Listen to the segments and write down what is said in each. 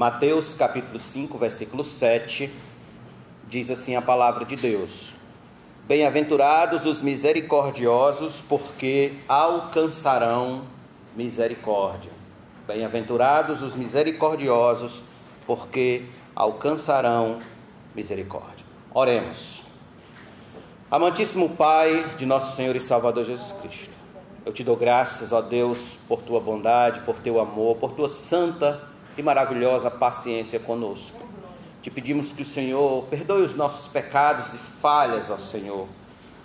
Mateus capítulo 5, versículo 7, diz assim a palavra de Deus: Bem-aventurados os misericordiosos, porque alcançarão misericórdia. Bem-aventurados os misericordiosos, porque alcançarão misericórdia. Oremos. Amantíssimo Pai de nosso Senhor e Salvador Jesus Cristo, eu te dou graças, ó Deus, por tua bondade, por teu amor, por tua santa e maravilhosa paciência conosco. Te pedimos que o Senhor perdoe os nossos pecados e falhas, ó Senhor.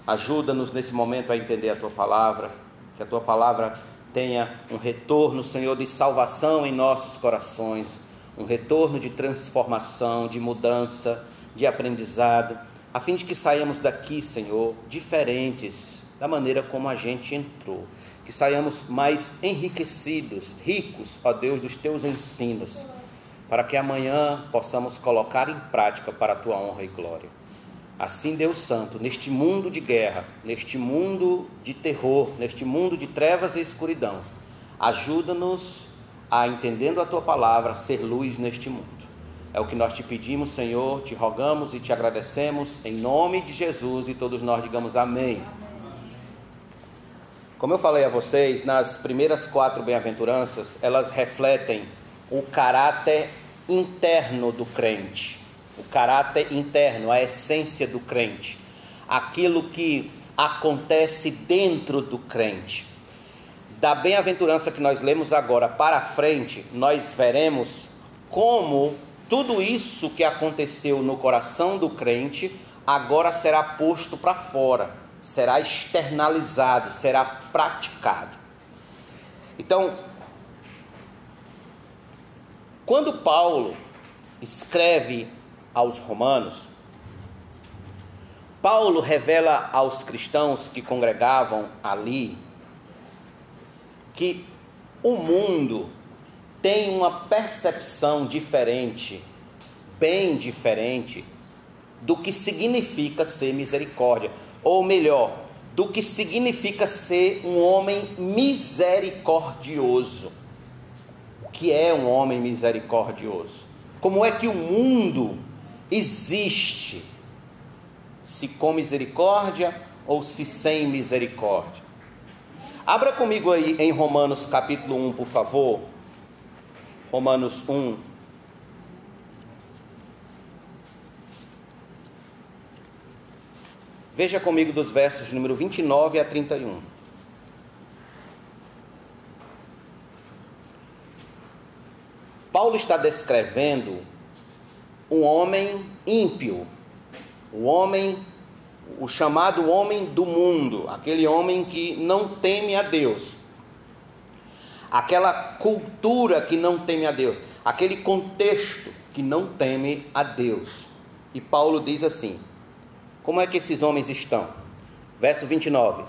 Ajuda-nos nesse momento a entender a tua palavra, que a tua palavra tenha um retorno, Senhor, de salvação em nossos corações, um retorno de transformação, de mudança, de aprendizado, a fim de que saiamos daqui, Senhor, diferentes da maneira como a gente entrou. Que saiamos mais enriquecidos, ricos, ó Deus, dos teus ensinos, para que amanhã possamos colocar em prática para a tua honra e glória. Assim, Deus Santo, neste mundo de guerra, neste mundo de terror, neste mundo de trevas e escuridão, ajuda-nos a, entendendo a tua palavra, ser luz neste mundo. É o que nós te pedimos, Senhor, te rogamos e te agradecemos, em nome de Jesus, e todos nós digamos amém. Como eu falei a vocês, nas primeiras quatro bem-aventuranças, elas refletem o caráter interno do crente. O caráter interno, a essência do crente, aquilo que acontece dentro do crente. Da bem-aventurança que nós lemos agora para frente, nós veremos como tudo isso que aconteceu no coração do crente agora será posto para fora, será externalizado, será praticado. Então, quando Paulo escreve aos romanos, Paulo revela aos cristãos que congregavam ali que o mundo tem uma percepção diferente, bem diferente, do que significa ser misericórdia, ou melhor, do que significa ser um homem misericordioso. O que é um homem misericordioso? Como é que o mundo existe, se com misericórdia ou se sem misericórdia. Abra comigo aí em Romanos capítulo 1, por favor. Romanos 1. Veja comigo dos versos de número 29 a 31. Paulo está descrevendo um homem ímpio, o homem, o chamado homem do mundo, aquele homem que não teme a Deus, aquela cultura que não teme a Deus, aquele contexto que não teme a Deus. E Paulo diz assim: como é que esses homens estão? Verso 29.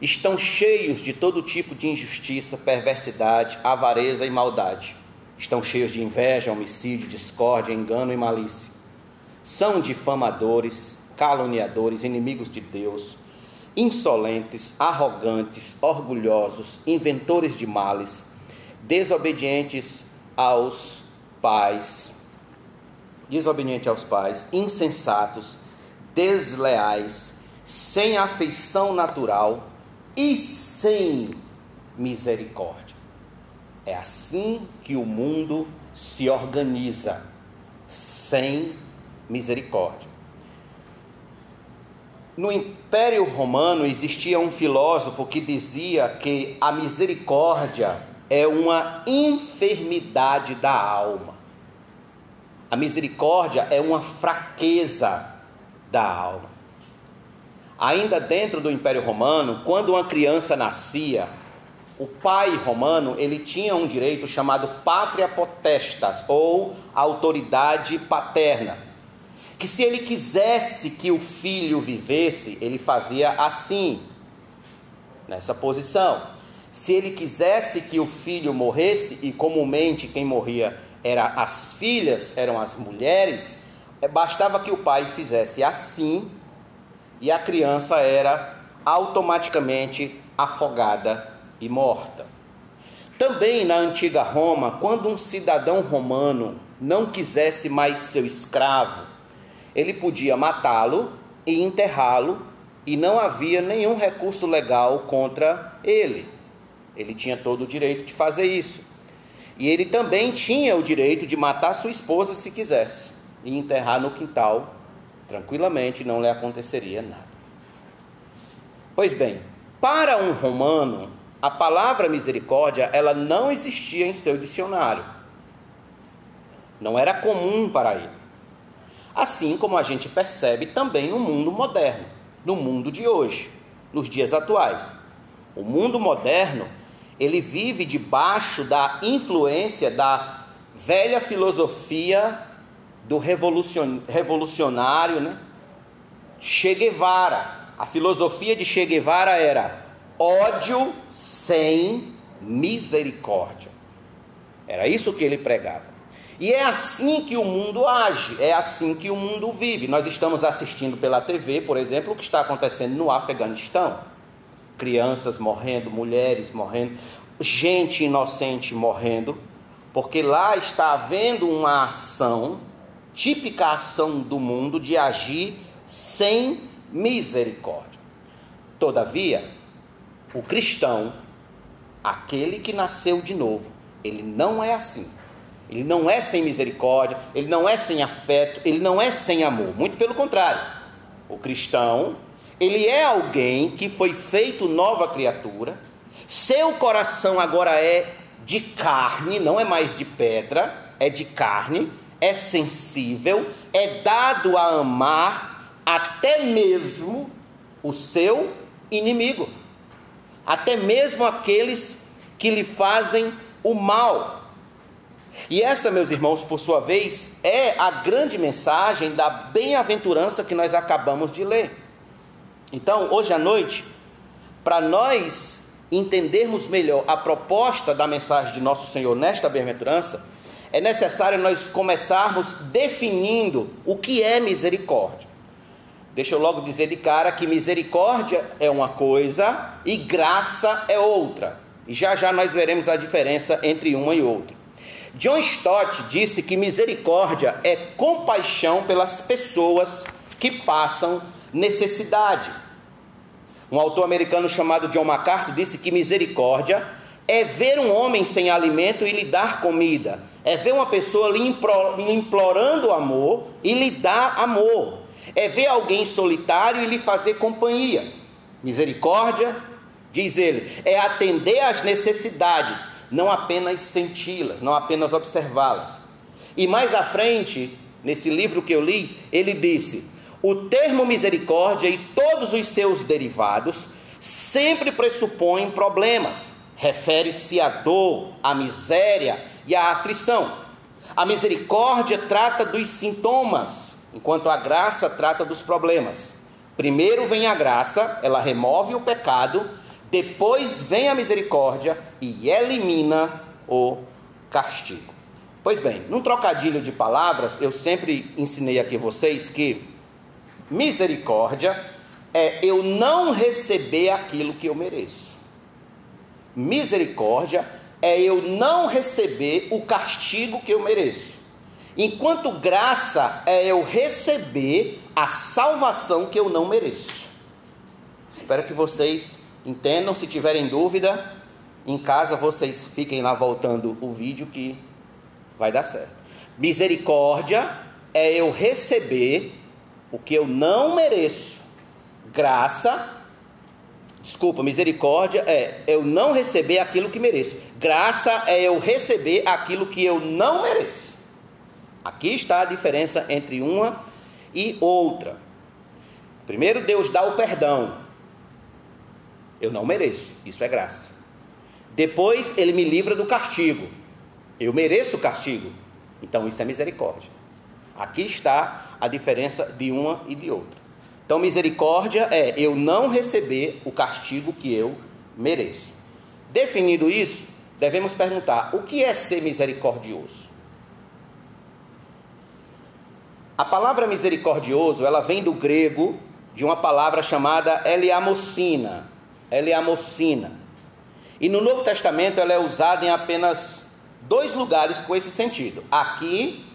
Estão cheios de todo tipo de injustiça, perversidade, avareza e maldade Estão cheios de inveja, homicídio, discórdia, engano e malícia. São difamadores, caluniadores, inimigos de Deus, insolentes, arrogantes, orgulhosos, inventores de males, desobedientes aos pais, desobedientes aos pais, insensatos, desleais, sem afeição natural e sem misericórdia. É assim que o mundo se organiza, sem misericórdia. No Império Romano existia um filósofo que dizia que a misericórdia é uma enfermidade da alma. A misericórdia é uma fraqueza da alma. Ainda dentro do Império Romano, quando uma criança nascia, o pai romano ele tinha um direito chamado pátria potestas ou autoridade paterna, que se ele quisesse que o filho vivesse, ele fazia assim, nessa posição. Se ele quisesse que o filho morresse, e comumente quem morria era as filhas, eram as mulheres, bastava que o pai fizesse assim e a criança era automaticamente afogada e morta. Também na antiga Roma, quando um cidadão romano não quisesse mais seu escravo, ele podia matá-lo e enterrá-lo, e não havia nenhum recurso legal contra ele. Ele tinha todo o direito de fazer isso. E ele também tinha o direito de matar sua esposa se quisesse e enterrar no quintal tranquilamente, não lhe aconteceria nada. Pois bem, para um romano, a palavra misericórdia, ela não existia em seu dicionário. Não era comum para ele. Assim como a gente percebe também no mundo moderno, no mundo de hoje, nos dias atuais. O mundo moderno ele vive debaixo da influência da velha filosofia do revolucionário, né? Che Guevara. A filosofia de Che Guevara era ódio sem misericórdia. Era isso que ele pregava. E é assim que o mundo age, é assim que o mundo vive. Nós estamos assistindo pela TV, por exemplo, o que está acontecendo no Afeganistão crianças morrendo, mulheres morrendo, gente inocente morrendo, porque lá está havendo uma ação, típica ação do mundo, de agir sem misericórdia. Todavia, o cristão, aquele que nasceu de novo, ele não é assim. Ele não é sem misericórdia, ele não é sem afeto, ele não é sem amor. Muito pelo contrário. O cristão, ele é alguém que foi feito nova criatura, seu coração agora é de carne, não é mais de pedra, é de carne, é sensível, é dado a amar até mesmo o seu inimigo, até mesmo aqueles que lhe fazem o mal. E essa, meus irmãos, por sua vez, é a grande mensagem da bem-aventurança que nós acabamos de ler. Então, hoje à noite, para nós entendermos melhor a proposta da mensagem de nosso Senhor nesta bem-aventurança, é necessário nós começarmos definindo o que é misericórdia. Deixa eu logo dizer de cara que misericórdia é uma coisa e graça é outra. E já já nós veremos a diferença entre uma e outra. John Stott disse que misericórdia é compaixão pelas pessoas que passam necessidade. Um autor americano chamado John MacArthur disse que misericórdia é ver um homem sem alimento e lhe dar comida, é ver uma pessoa lhe implorando amor e lhe dar amor, é ver alguém solitário e lhe fazer companhia. Misericórdia, diz ele, é atender às necessidades, não apenas senti-las, não apenas observá-las. E mais à frente, nesse livro que eu li, ele disse: o termo misericórdia e todos os seus derivados sempre pressupõem problemas. Refere-se à dor, à miséria e à aflição. A misericórdia trata dos sintomas, enquanto a graça trata dos problemas. Primeiro vem a graça, ela remove o pecado, depois vem a misericórdia e elimina o castigo. Pois bem, num trocadilho de palavras, eu sempre ensinei aqui vocês que Misericórdia é eu não receber aquilo que eu mereço. Misericórdia é eu não receber o castigo que eu mereço. Enquanto graça é eu receber a salvação que eu não mereço. Espero que vocês entendam. Se tiverem dúvida, em casa vocês fiquem lá voltando o vídeo que vai dar certo. Misericórdia é eu receber o que eu não mereço. Graça, desculpa, misericórdia é eu não receber aquilo que mereço. Graça é eu receber aquilo que eu não mereço. Aqui está a diferença entre uma e outra. Primeiro, Deus dá o perdão. Eu não mereço, isso é graça. Depois, Ele me livra do castigo. Eu mereço o castigo, então isso é misericórdia. Aqui está a diferença de uma e de outra. Então, misericórdia é eu não receber o castigo que eu mereço. Definido isso, devemos perguntar: o que é ser misericordioso? A palavra misericordioso, ela vem do grego de uma palavra chamada eliamocina. Eliamocina. E no Novo Testamento ela é usada em apenas dois lugares com esse sentido. Aqui,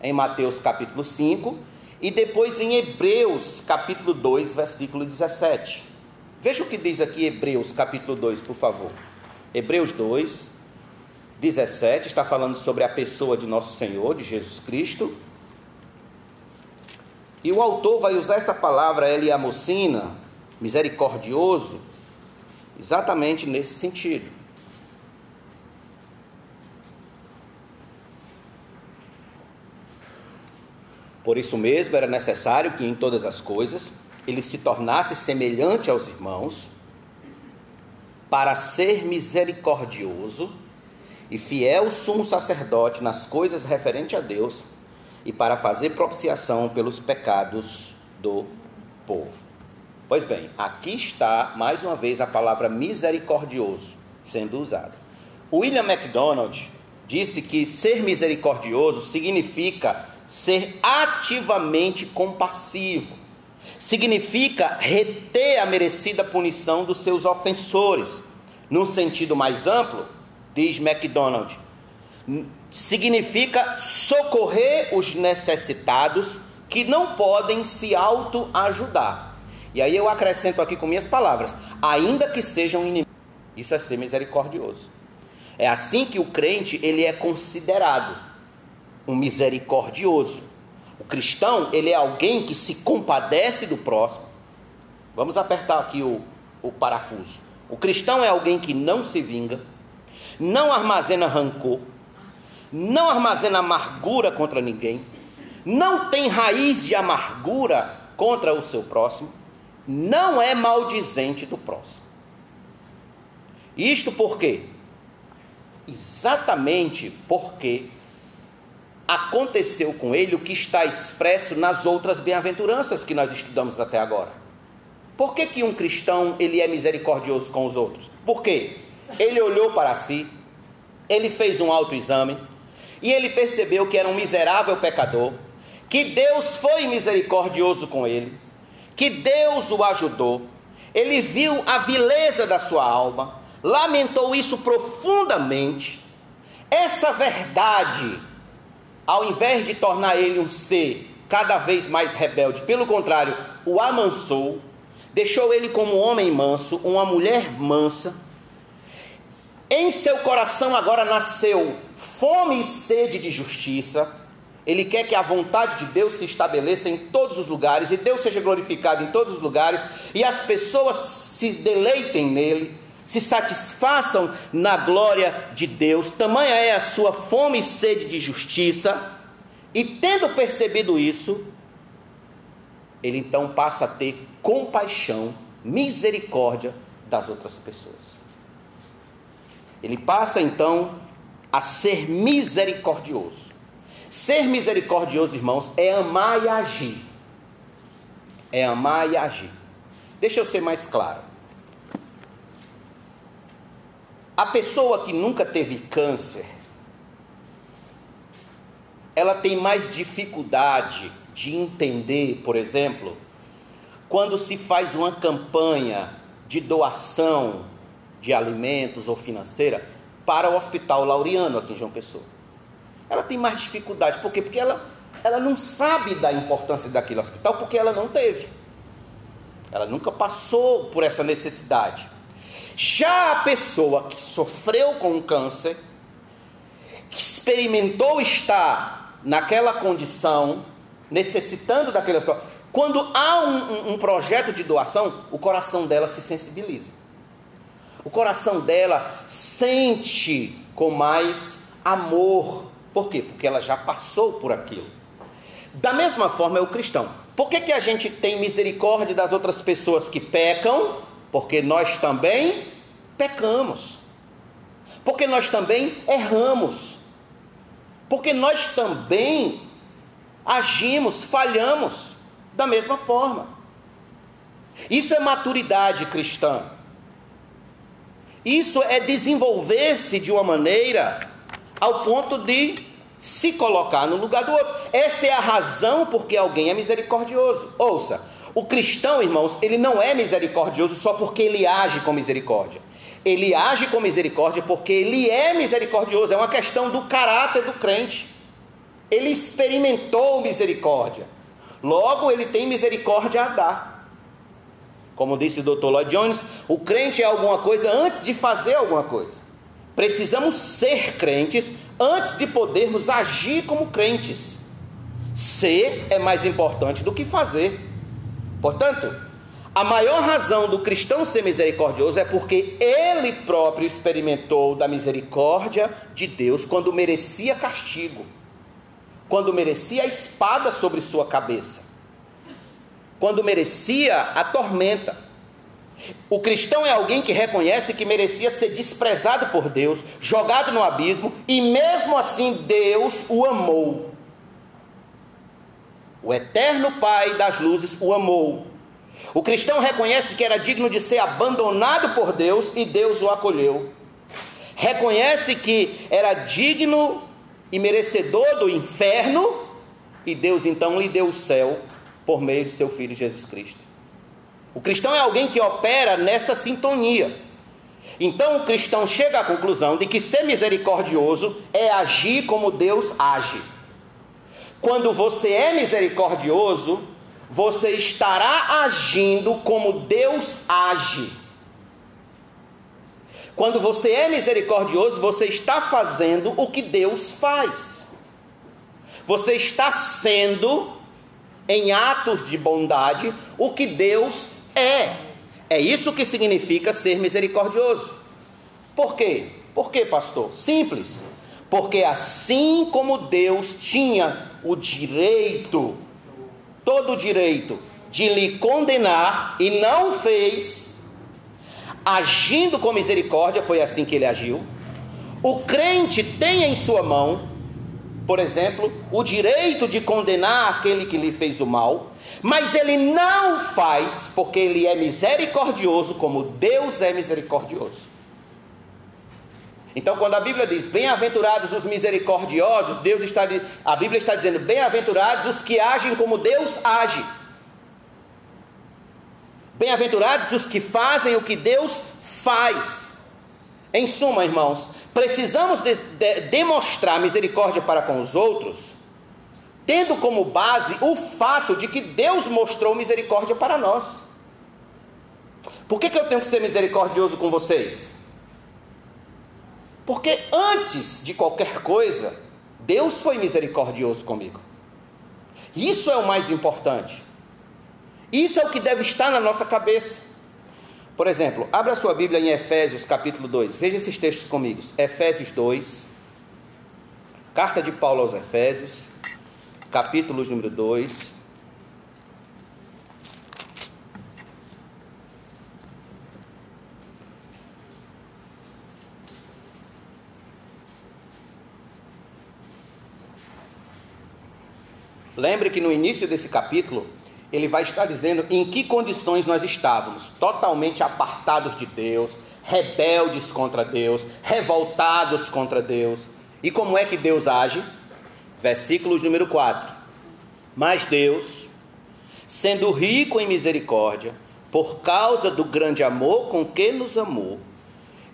em Mateus capítulo 5, e depois em Hebreus capítulo 2, versículo 17. Veja o que diz aqui Hebreus capítulo 2, por favor. Hebreus 2, 17, está falando sobre a pessoa de nosso Senhor, de Jesus Cristo. E o autor vai usar essa palavra Eliamocina, misericordioso, exatamente nesse sentido. Por isso mesmo era necessário que em todas as coisas ele se tornasse semelhante aos irmãos, para ser misericordioso e fiel sumo sacerdote nas coisas referentes a Deus e para fazer propiciação pelos pecados do povo. Pois bem, aqui está mais uma vez a palavra misericordioso sendo usada. William MacDonald disse que ser misericordioso significa ser ativamente compassivo. Significa reter a merecida punição dos seus ofensores. Num sentido mais amplo, diz MacDonald, significa socorrer os necessitados que não podem se autoajudar. E aí eu acrescento aqui com minhas palavras, ainda que sejam inimigos. Isso é ser misericordioso. É assim que o crente ele é considerado um misericordioso. O cristão, ele é alguém que se compadece do próximo. Vamos apertar aqui o, o parafuso. O cristão é alguém que não se vinga, não armazena rancor, não armazena amargura contra ninguém, não tem raiz de amargura contra o seu próximo, não é maldizente do próximo. Isto por quê? Exatamente porque aconteceu com ele o que está expresso nas outras bem-aventuranças que nós estudamos até agora. Por que, que um cristão ele é misericordioso com os outros? Por quê? Ele olhou para si, ele fez um autoexame e ele percebeu que era um miserável pecador, que Deus foi misericordioso com ele, que Deus o ajudou. Ele viu a vileza da sua alma, lamentou isso profundamente. Essa verdade ao invés de tornar ele um ser cada vez mais rebelde, pelo contrário, o amansou, deixou ele como um homem manso, uma mulher mansa. Em seu coração agora nasceu fome e sede de justiça. Ele quer que a vontade de Deus se estabeleça em todos os lugares e Deus seja glorificado em todos os lugares e as pessoas se deleitem nele, se satisfaçam na glória de Deus. Tamanha é a sua fome e sede de justiça. E tendo percebido isso, ele então passa a ter compaixão, misericórdia das outras pessoas. Ele passa então a ser misericordioso. Ser misericordioso, irmãos, é amar e agir. É amar e agir. Deixa eu ser mais claro. A pessoa que nunca teve câncer, ela tem mais dificuldade de entender, por exemplo, quando se faz uma campanha de doação de alimentos ou financeira para o Hospital Laureano aqui em João Pessoa. Ela tem mais dificuldade, por quê? Porque ela, ela não sabe da importância daquele hospital, porque ela não teve. Ela nunca passou por essa necessidade. Já a pessoa que sofreu com câncer, que experimentou estar naquela condição, necessitando daquele hospital, quando há um, um, um projeto de doação, o coração dela se sensibiliza. O coração dela sente com mais amor. Por quê? Porque ela já passou por aquilo. Da mesma forma é o cristão. Por que, que a gente tem misericórdia das outras pessoas que pecam? Porque nós também pecamos. Porque nós também erramos. Porque nós também agimos, falhamos da mesma forma. Isso é maturidade cristã. Isso é desenvolver-se de uma maneira ao ponto de se colocar no lugar do outro. Essa é a razão porque alguém é misericordioso. Ouça, o cristão, irmãos, ele não é misericordioso só porque ele age com misericórdia. ele age com misericórdia porque ele é misericordioso, é uma questão do caráter do crente. Ele experimentou misericórdia, logo ele tem misericórdia a dar. Como disse o Dr. Lloyd Jones, o crente é alguma coisa antes de fazer alguma coisa. Precisamos ser crentes antes de podermos agir como crentes. Ser é mais importante do que fazer. Portanto, a maior razão do cristão ser misericordioso é porque ele próprio experimentou da misericórdia de Deus quando merecia castigo, quando merecia a espada sobre sua cabeça, quando merecia a tormenta. O cristão é alguém que reconhece que merecia ser desprezado por Deus, jogado no abismo, e mesmo assim Deus o amou. O eterno Pai das luzes o amou. O cristão reconhece que era digno de ser abandonado por Deus e Deus o acolheu. Reconhece que era digno e merecedor do inferno e Deus então lhe deu o céu por meio de seu filho Jesus Cristo. O cristão é alguém que opera nessa sintonia. Então o cristão chega à conclusão de que ser misericordioso é agir como Deus age. Quando você é misericordioso, você estará agindo como Deus age. Quando você é misericordioso, você está fazendo o que Deus faz. Você está sendo, em atos de bondade, o que Deus é. É isso que significa ser misericordioso. Por quê? Por quê, pastor? Simples. Porque assim como Deus tinha o direito, todo o direito, de lhe condenar e não fez, agindo com misericórdia, foi assim que ele agiu. O crente tem em sua mão, por exemplo, o direito de condenar aquele que lhe fez o mal, mas ele não faz porque ele é misericordioso, como Deus é misericordioso. Então, quando a Bíblia diz bem-aventurados os misericordiosos, Deus está, a Bíblia está dizendo bem-aventurados os que agem como Deus age. Bem-aventurados os que fazem o que Deus faz. Em suma, irmãos, precisamos de, de, demonstrar misericórdia para com os outros tendo como base o fato de que Deus mostrou misericórdia para nós. Por que, que eu tenho que ser misericordioso com vocês? Porque antes de qualquer coisa, Deus foi misericordioso comigo. Isso é o mais importante. Isso é o que deve estar na nossa cabeça. Por exemplo, abra sua Bíblia em Efésios capítulo 2. Veja esses textos comigo. Efésios 2. Carta de Paulo aos Efésios capítulo número 2. Lembre que no início desse capítulo, ele vai estar dizendo em que condições nós estávamos: totalmente apartados de Deus, rebeldes contra Deus, revoltados contra Deus. E como é que Deus age? versículo número 4. Mas Deus, sendo rico em misericórdia, por causa do grande amor com que nos amou,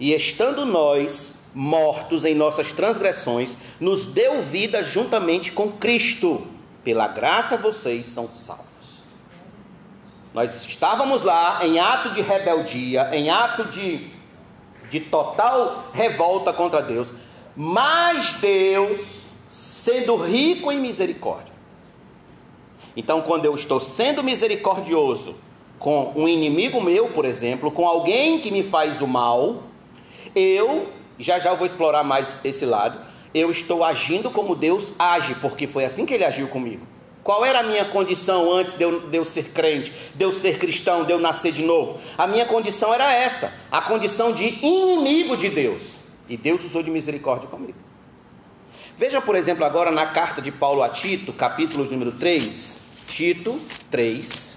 e estando nós mortos em nossas transgressões, nos deu vida juntamente com Cristo. Pela graça vocês são salvos. Nós estávamos lá em ato de rebeldia, em ato de, de total revolta contra Deus, mas Deus sendo rico em misericórdia. Então, quando eu estou sendo misericordioso com um inimigo meu, por exemplo, com alguém que me faz o mal, eu, já já vou explorar mais esse lado, eu estou agindo como Deus age, porque foi assim que ele agiu comigo. Qual era a minha condição antes de eu, de eu, ser crente, de eu ser cristão, de eu nascer de novo? A minha condição era essa, a condição de inimigo de Deus. E Deus usou de misericórdia comigo. Veja, por exemplo, agora na carta de Paulo a Tito, capítulo número 3, Tito 3,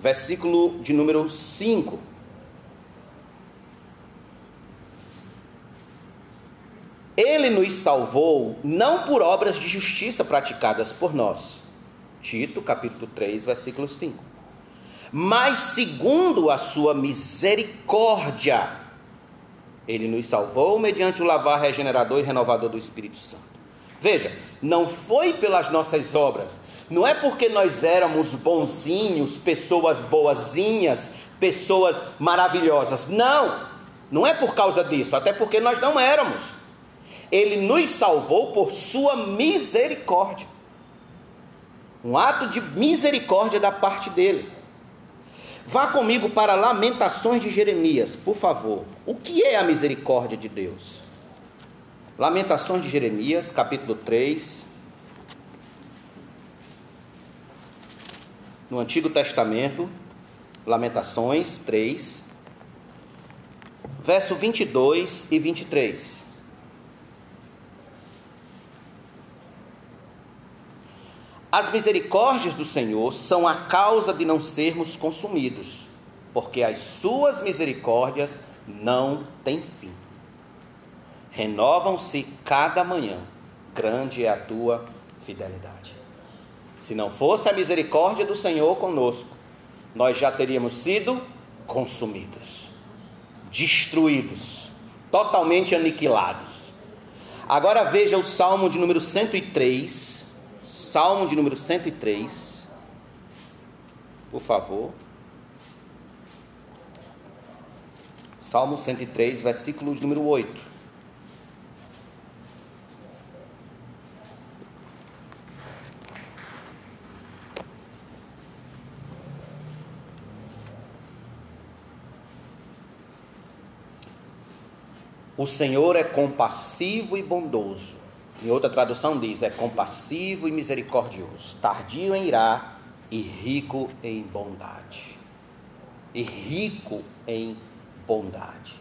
versículo de número 5. Ele nos salvou não por obras de justiça praticadas por nós. Tito, capítulo 3, versículo 5. mas segundo a sua misericórdia, ele nos salvou mediante o lavar regenerador e renovador do Espírito Santo. Veja, não foi pelas nossas obras, não é porque nós éramos bonzinhos, pessoas boazinhas, pessoas maravilhosas. Não, não é por causa disso, até porque nós não éramos. Ele nos salvou por sua misericórdia. Um ato de misericórdia da parte dele. Vá comigo para Lamentações de Jeremias, por favor. O que é a misericórdia de Deus? Lamentações de Jeremias, capítulo 3. No Antigo Testamento, Lamentações 3, verso 22 e 23. As misericórdias do Senhor são a causa de não sermos consumidos, porque as suas misericórdias não têm fim. Renovam-se cada manhã, grande é a tua fidelidade. Se não fosse a misericórdia do Senhor conosco, nós já teríamos sido consumidos, destruídos, totalmente aniquilados. Agora veja o Salmo de número 103, Salmo de número 103, por favor. Salmo 103, versículo de número 8. O Senhor é compassivo e bondoso em outra tradução diz: é compassivo e misericordioso, tardio em irá e rico em bondade. E rico em bondade.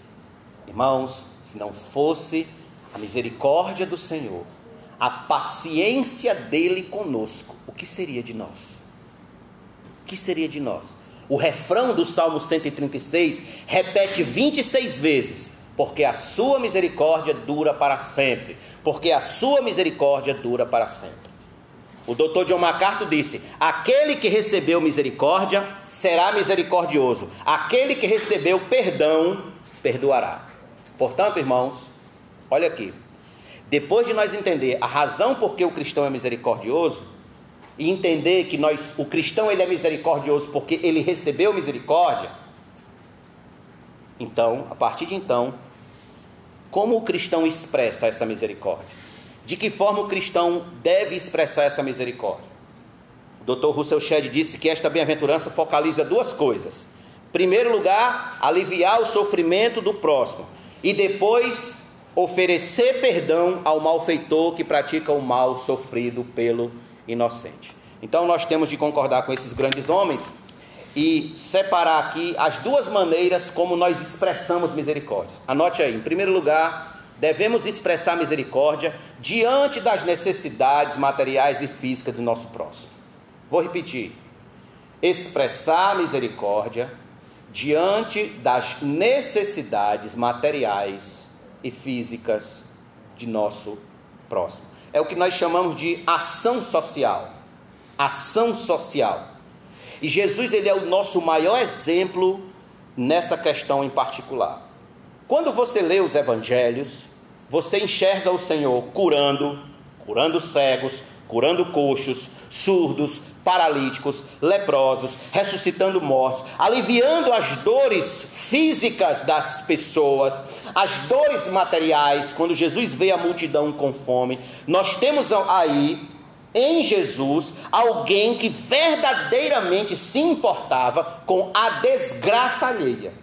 Irmãos, se não fosse a misericórdia do Senhor, a paciência dele conosco, o que seria de nós? O que seria de nós? O refrão do Salmo 136 repete 26 vezes: porque a sua misericórdia dura para sempre, porque a sua misericórdia dura para sempre. O doutor John MacArthur disse: aquele que recebeu misericórdia será misericordioso, aquele que recebeu perdão perdoará. Portanto, irmãos, olha aqui. Depois de nós entender a razão por que o cristão é misericordioso, e entender que nós, o cristão ele é misericordioso porque ele recebeu misericórdia, então, a partir de então, como o cristão expressa essa misericórdia? De que forma o cristão deve expressar essa misericórdia? O Dr. Russell Shedd disse que esta bem-aventurança focaliza duas coisas. Primeiro lugar, aliviar o sofrimento do próximo e depois oferecer perdão ao malfeitor que pratica o mal sofrido pelo inocente. Então nós temos de concordar com esses grandes homens e separar aqui as duas maneiras como nós expressamos misericórdia. Anote aí, em primeiro lugar, devemos expressar misericórdia diante das necessidades materiais e físicas do nosso próximo. Vou repetir: expressar misericórdia diante das necessidades materiais e físicas de nosso próximo. É o que nós chamamos de ação social. Ação social. E Jesus ele é o nosso maior exemplo nessa questão em particular. Quando você lê os evangelhos, você enxerga o Senhor curando, curando cegos, curando coxos, surdos, paralíticos, leprosos, ressuscitando mortos, aliviando as dores físicas das pessoas, as dores materiais, quando Jesus vê a multidão com fome. Nós temos aí em Jesus alguém que verdadeiramente se importava com a desgraça alheia.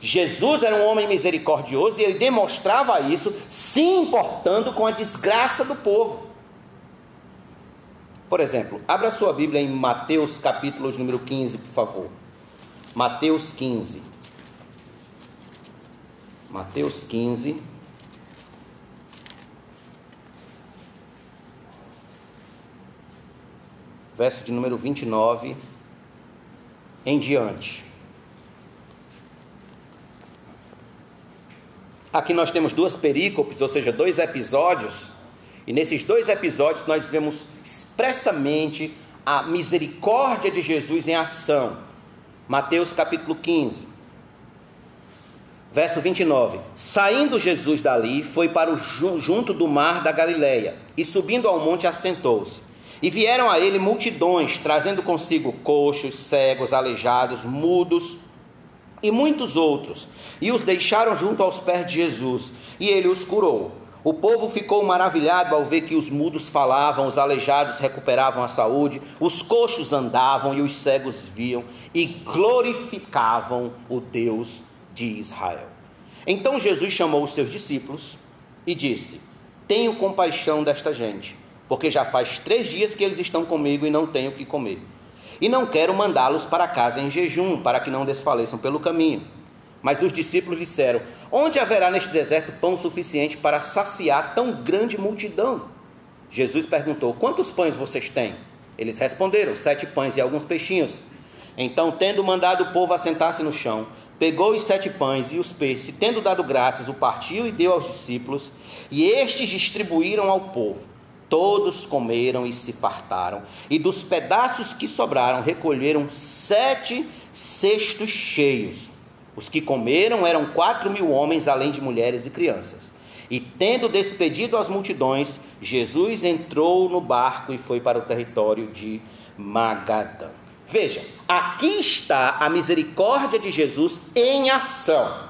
Jesus era um homem misericordioso e ele demonstrava isso se importando com a desgraça do povo. Por exemplo, abra sua Bíblia em Mateus capítulo número 15, por favor. Mateus 15. Mateus 15. Verso de número 29 em diante. Aqui nós temos duas perícopes, ou seja, dois episódios, e nesses dois episódios nós vemos expressamente a misericórdia de Jesus em ação. Mateus capítulo 15, verso 29. Saindo Jesus dali, foi para o junto do mar da Galileia, e subindo ao monte assentou-se. E vieram a ele multidões, trazendo consigo coxos, cegos, aleijados, mudos e muitos outros, e os deixaram junto aos pés de Jesus, e ele os curou. O povo ficou maravilhado ao ver que os mudos falavam, os aleijados recuperavam a saúde, os coxos andavam e os cegos viam, e glorificavam o Deus de Israel. Então Jesus chamou os seus discípulos e disse: Tenho compaixão desta gente porque já faz três dias que eles estão comigo e não tenho o que comer. E não quero mandá-los para casa em jejum, para que não desfaleçam pelo caminho. Mas os discípulos disseram: Onde haverá neste deserto pão suficiente para saciar tão grande multidão? Jesus perguntou: Quantos pães vocês têm? Eles responderam: Sete pães e alguns peixinhos. Então, tendo mandado o povo assentar-se no chão, pegou os sete pães e os peixes, tendo dado graças, o partiu e deu aos discípulos, e estes distribuíram ao povo. Todos comeram e se fartaram, e dos pedaços que sobraram recolheram sete cestos cheios. Os que comeram eram quatro mil homens, além de mulheres e crianças. E tendo despedido as multidões, Jesus entrou no barco e foi para o território de Magadã. Veja, aqui está a misericórdia de Jesus em ação.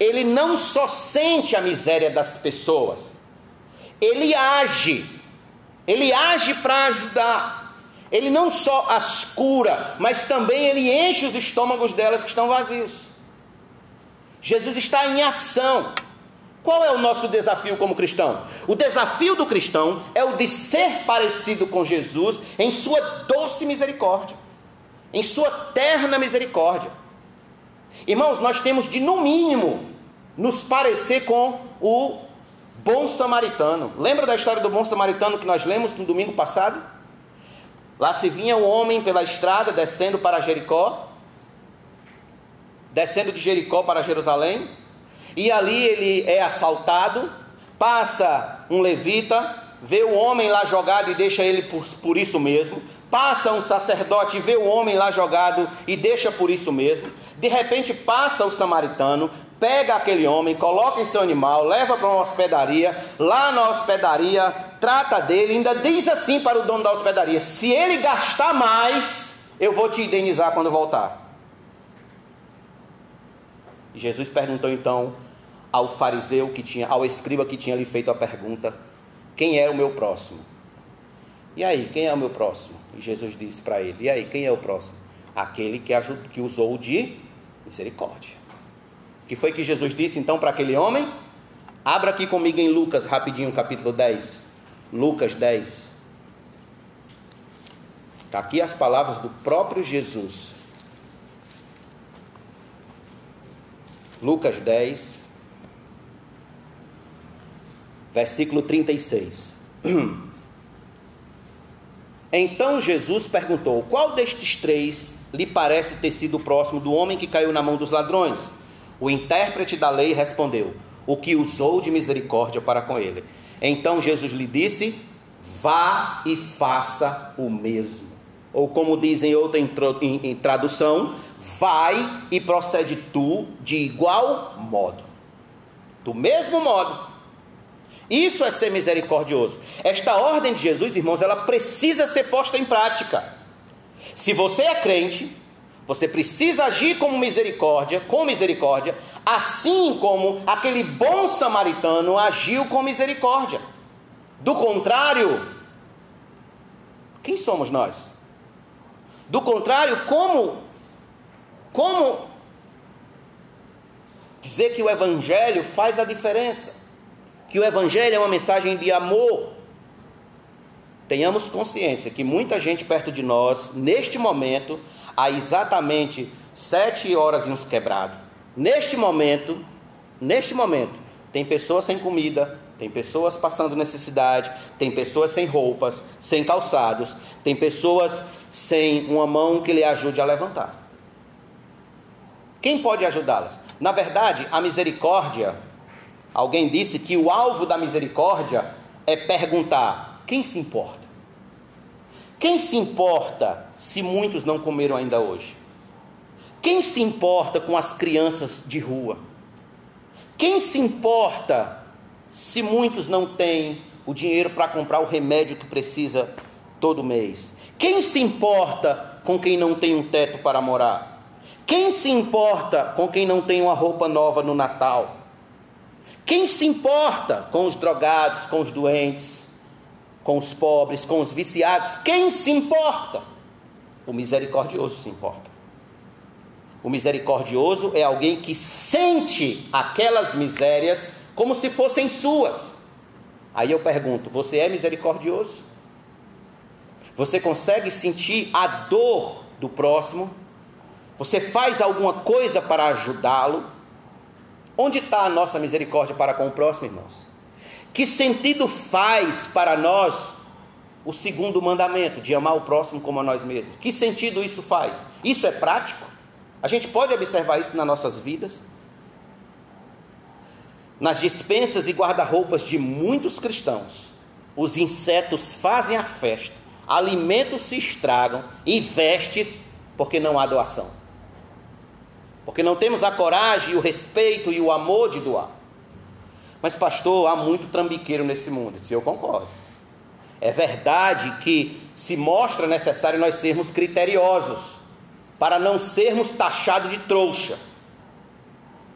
Ele não só sente a miséria das pessoas, ele age ele age para ajudar. Ele não só as cura, mas também ele enche os estômagos delas que estão vazios. Jesus está em ação. Qual é o nosso desafio como cristão? O desafio do cristão é o de ser parecido com Jesus em sua doce misericórdia, em sua terna misericórdia. Irmãos, nós temos de, no mínimo, nos parecer com o bom samaritano. Lembra da história do bom samaritano que nós lemos no domingo passado? Lá se vinha um homem pela estrada descendo para Jericó, descendo de Jericó para Jerusalém, e ali ele é assaltado, passa um levita, vê o homem lá jogado e deixa ele por, por isso mesmo, passa um sacerdote e vê o homem lá jogado e deixa por isso mesmo, de repente passa o samaritano, pega aquele homem, coloca em seu animal, leva para uma hospedaria, lá na hospedaria, trata dele, ainda diz assim para o dono da hospedaria: se ele gastar mais, eu vou te indenizar quando voltar. Jesus perguntou então ao fariseu que tinha, ao escriba que tinha lhe feito a pergunta: quem é o meu próximo? E aí, quem é o meu próximo? E Jesus disse para ele: E aí, quem é o próximo? Aquele que, ajudou, que usou de misericórdia que foi que Jesus disse então para aquele homem? Abra aqui comigo em Lucas, rapidinho, capítulo 10. Lucas 10. Está aqui as palavras do próprio Jesus. Lucas 10, versículo 36. Então Jesus perguntou: Qual destes três lhe parece ter sido próximo do homem que caiu na mão dos ladrões? O intérprete da lei respondeu: O que usou de misericórdia para com ele. Então Jesus lhe disse: Vá e faça o mesmo. Ou como dizem outra em tradução, vai e procede tu de igual modo. Do mesmo modo. Isso é ser misericordioso. Esta ordem de Jesus, irmãos, ela precisa ser posta em prática. Se você é crente, você precisa agir como misericórdia, com misericórdia, assim como aquele bom samaritano agiu com misericórdia. Do contrário, quem somos nós? Do contrário, como como dizer que o evangelho faz a diferença? Que o evangelho é uma mensagem de amor. Tenhamos consciência que muita gente perto de nós, neste momento, há exatamente sete horas e uns quebrados. Neste momento, neste momento, tem pessoas sem comida, tem pessoas passando necessidade, tem pessoas sem roupas, sem calçados, tem pessoas sem uma mão que lhe ajude a levantar. Quem pode ajudá-las? Na verdade, a misericórdia, alguém disse que o alvo da misericórdia é perguntar: quem se importa? Quem se importa se muitos não comeram ainda hoje? Quem se importa com as crianças de rua? Quem se importa se muitos não têm o dinheiro para comprar o remédio que precisa todo mês? Quem se importa com quem não tem um teto para morar? Quem se importa com quem não tem uma roupa nova no Natal? Quem se importa com os drogados, com os doentes, com os pobres, com os viciados? Quem se importa? O misericordioso se importa. O misericordioso é alguém que sente aquelas misérias como se fossem suas. Aí eu pergunto: você é misericordioso? Você consegue sentir a dor do próximo? Você faz alguma coisa para ajudá-lo? Onde está a nossa misericórdia para com o próximo, irmãos? Que sentido faz para nós o segundo mandamento, de amar o próximo como a nós mesmos? Que sentido isso faz? Isso é prático? A gente pode observar isso nas nossas vidas? Nas dispensas e guarda-roupas de muitos cristãos, os insetos fazem a festa, alimentos se estragam e vestes porque não há doação porque não temos a coragem, o respeito e o amor de doar. Mas, pastor, há muito trambiqueiro nesse mundo. Eu concordo. É verdade que se mostra necessário nós sermos criteriosos, para não sermos taxados de trouxa,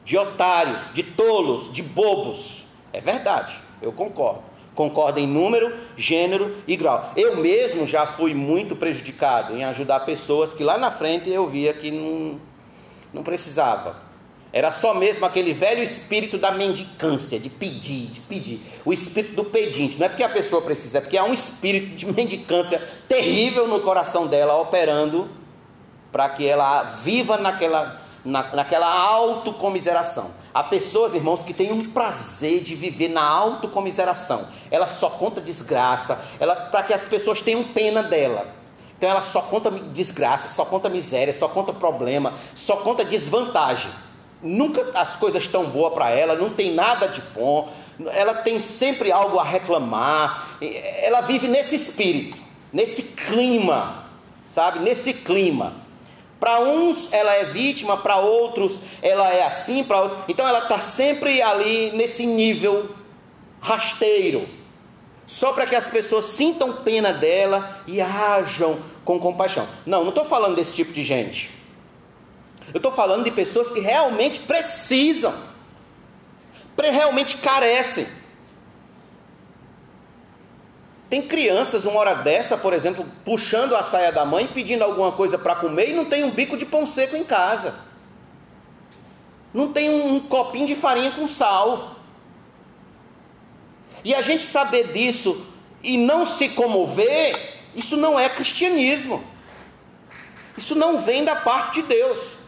de otários, de tolos, de bobos. É verdade, eu concordo. Concordo em número, gênero e grau. Eu mesmo já fui muito prejudicado em ajudar pessoas que lá na frente eu via que não, não precisava. Era só mesmo aquele velho espírito da mendicância, de pedir, de pedir. O espírito do pedinte. Não é porque a pessoa precisa, é porque há um espírito de mendicância terrível no coração dela, operando para que ela viva naquela, na, naquela autocomiseração. Há pessoas, irmãos, que têm um prazer de viver na autocomiseração. Ela só conta desgraça, ela para que as pessoas tenham pena dela. Então ela só conta desgraça, só conta miséria, só conta problema, só conta desvantagem. Nunca as coisas estão boas para ela, não tem nada de bom, ela tem sempre algo a reclamar. Ela vive nesse espírito, nesse clima, sabe? Nesse clima. Para uns ela é vítima, para outros ela é assim, para outros. Então ela está sempre ali nesse nível rasteiro só para que as pessoas sintam pena dela e ajam com compaixão. Não, não estou falando desse tipo de gente. Eu estou falando de pessoas que realmente precisam, realmente carecem. Tem crianças, uma hora dessa, por exemplo, puxando a saia da mãe, pedindo alguma coisa para comer e não tem um bico de pão seco em casa. Não tem um, um copinho de farinha com sal. E a gente saber disso e não se comover, isso não é cristianismo. Isso não vem da parte de Deus.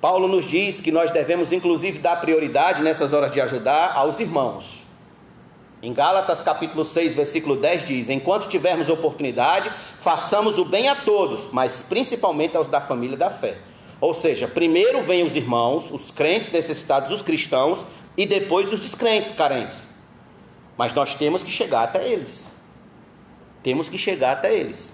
Paulo nos diz que nós devemos, inclusive, dar prioridade nessas horas de ajudar aos irmãos. Em Gálatas capítulo 6, versículo 10 diz: Enquanto tivermos oportunidade, façamos o bem a todos, mas principalmente aos da família da fé. Ou seja, primeiro vêm os irmãos, os crentes necessitados, os cristãos, e depois os descrentes, carentes. Mas nós temos que chegar até eles. Temos que chegar até eles.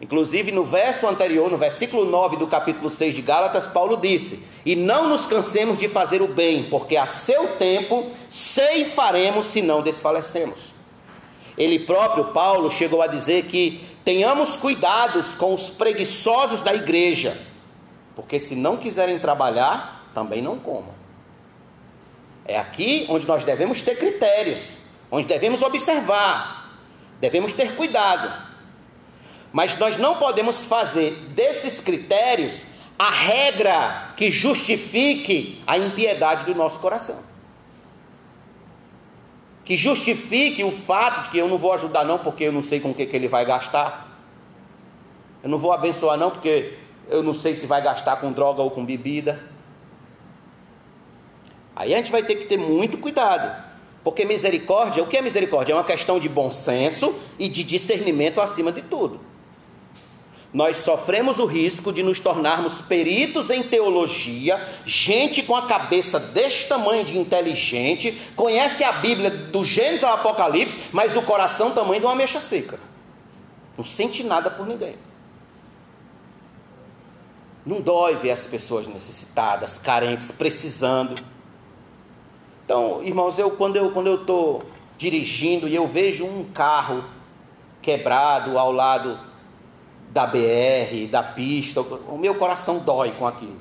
Inclusive no verso anterior, no versículo 9 do capítulo 6 de Gálatas, Paulo disse: E não nos cansemos de fazer o bem, porque a seu tempo ceifaremos se não desfalecemos. Ele próprio, Paulo, chegou a dizer que tenhamos cuidados com os preguiçosos da igreja, porque se não quiserem trabalhar, também não comam. É aqui onde nós devemos ter critérios, onde devemos observar, devemos ter cuidado. Mas nós não podemos fazer desses critérios a regra que justifique a impiedade do nosso coração. Que justifique o fato de que eu não vou ajudar não porque eu não sei com o que, que ele vai gastar. Eu não vou abençoar não porque eu não sei se vai gastar com droga ou com bebida. Aí a gente vai ter que ter muito cuidado. Porque misericórdia, o que é misericórdia? É uma questão de bom senso e de discernimento acima de tudo. Nós sofremos o risco de nos tornarmos peritos em teologia, gente com a cabeça deste tamanho de inteligente, conhece a Bíblia do Gênesis ao Apocalipse, mas o coração tamanho de uma mecha seca. Não sente nada por ninguém. Não dói ver as pessoas necessitadas, carentes, precisando. Então, irmãos, eu quando eu quando eu estou dirigindo e eu vejo um carro quebrado ao lado da BR, da pista, o meu coração dói com aquilo.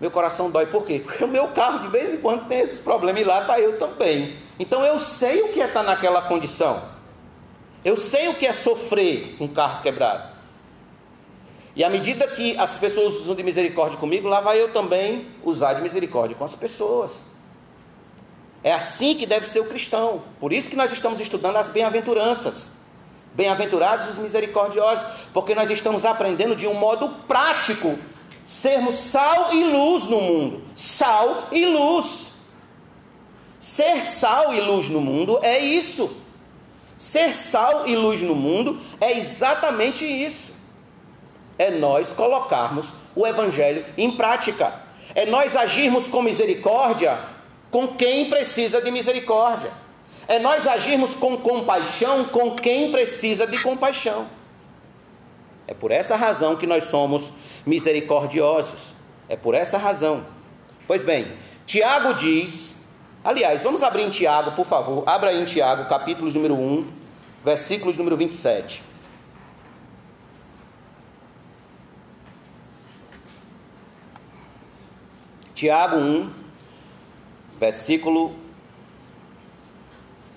Meu coração dói por quê? Porque o meu carro de vez em quando tem esses problemas e lá está eu também. Então eu sei o que é estar tá naquela condição. Eu sei o que é sofrer com um carro quebrado. E à medida que as pessoas usam de misericórdia comigo, lá vai eu também usar de misericórdia com as pessoas. É assim que deve ser o cristão. Por isso que nós estamos estudando as bem-aventuranças. Bem-aventurados os misericordiosos, porque nós estamos aprendendo de um modo prático sermos sal e luz no mundo. Sal e luz. Ser sal e luz no mundo é isso. Ser sal e luz no mundo é exatamente isso. É nós colocarmos o evangelho em prática. É nós agirmos com misericórdia com quem precisa de misericórdia. É nós agirmos com compaixão com quem precisa de compaixão. É por essa razão que nós somos misericordiosos. É por essa razão. Pois bem, Tiago diz Aliás, vamos abrir em Tiago, por favor. Abra em Tiago, capítulo número 1, versículos número 27. Tiago 1, versículo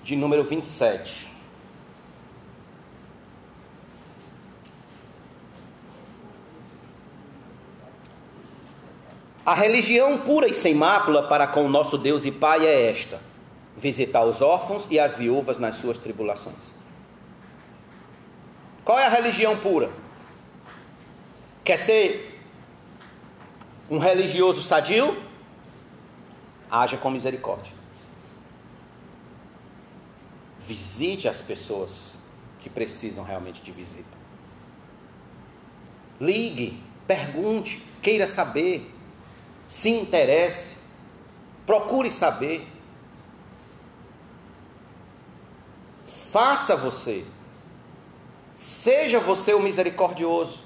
de número 27. A religião pura e sem mácula para com nosso Deus e Pai é esta: visitar os órfãos e as viúvas nas suas tribulações. Qual é a religião pura? Quer ser um religioso sadio? Haja com misericórdia. Visite as pessoas que precisam realmente de visita. Ligue, pergunte, queira saber se interesse, procure saber. Faça você. Seja você o misericordioso.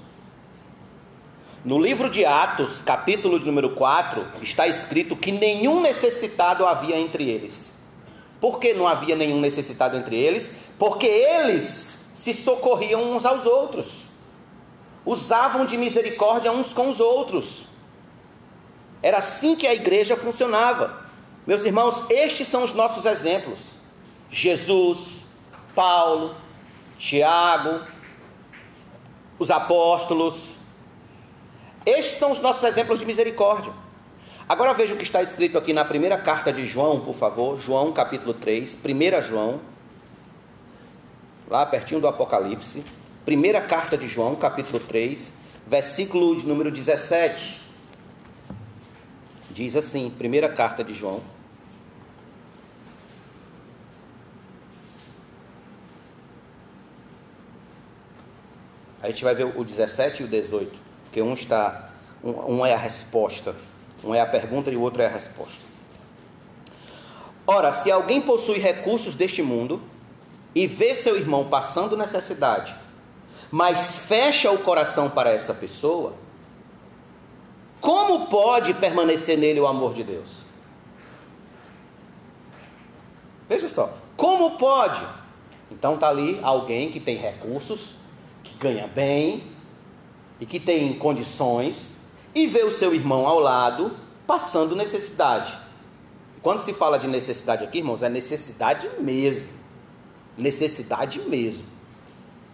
No livro de Atos, capítulo de número 4, está escrito que nenhum necessitado havia entre eles. Por que não havia nenhum necessitado entre eles? Porque eles se socorriam uns aos outros, usavam de misericórdia uns com os outros. Era assim que a igreja funcionava. Meus irmãos, estes são os nossos exemplos: Jesus, Paulo, Tiago, os apóstolos. Estes são os nossos exemplos de misericórdia. Agora veja o que está escrito aqui na primeira carta de João, por favor. João capítulo 3, 1 João, lá pertinho do Apocalipse. Primeira carta de João, capítulo 3, versículo de número 17. Diz assim, primeira carta de João. A gente vai ver o 17 e o 18, porque um está, um, um é a resposta, um é a pergunta e o outro é a resposta. Ora, se alguém possui recursos deste mundo e vê seu irmão passando necessidade, mas fecha o coração para essa pessoa, como pode permanecer nele o amor de Deus? Veja só, como pode? Então está ali alguém que tem recursos, que ganha bem e que tem condições e vê o seu irmão ao lado passando necessidade. Quando se fala de necessidade aqui, irmãos, é necessidade mesmo. Necessidade mesmo.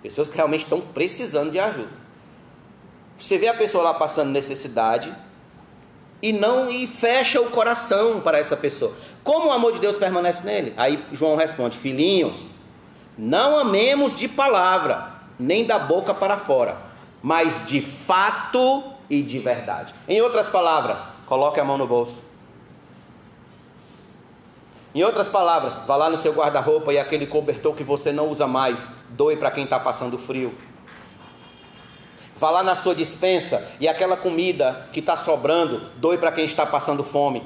Pessoas que realmente estão precisando de ajuda. Você vê a pessoa lá passando necessidade e não e fecha o coração para essa pessoa. Como o amor de Deus permanece nele? Aí João responde: Filhinhos, não amemos de palavra, nem da boca para fora, mas de fato e de verdade. Em outras palavras, coloque a mão no bolso. Em outras palavras, vá lá no seu guarda-roupa e aquele cobertor que você não usa mais, doe para quem está passando frio. Vá lá na sua dispensa e aquela comida que está sobrando, doe para quem está passando fome.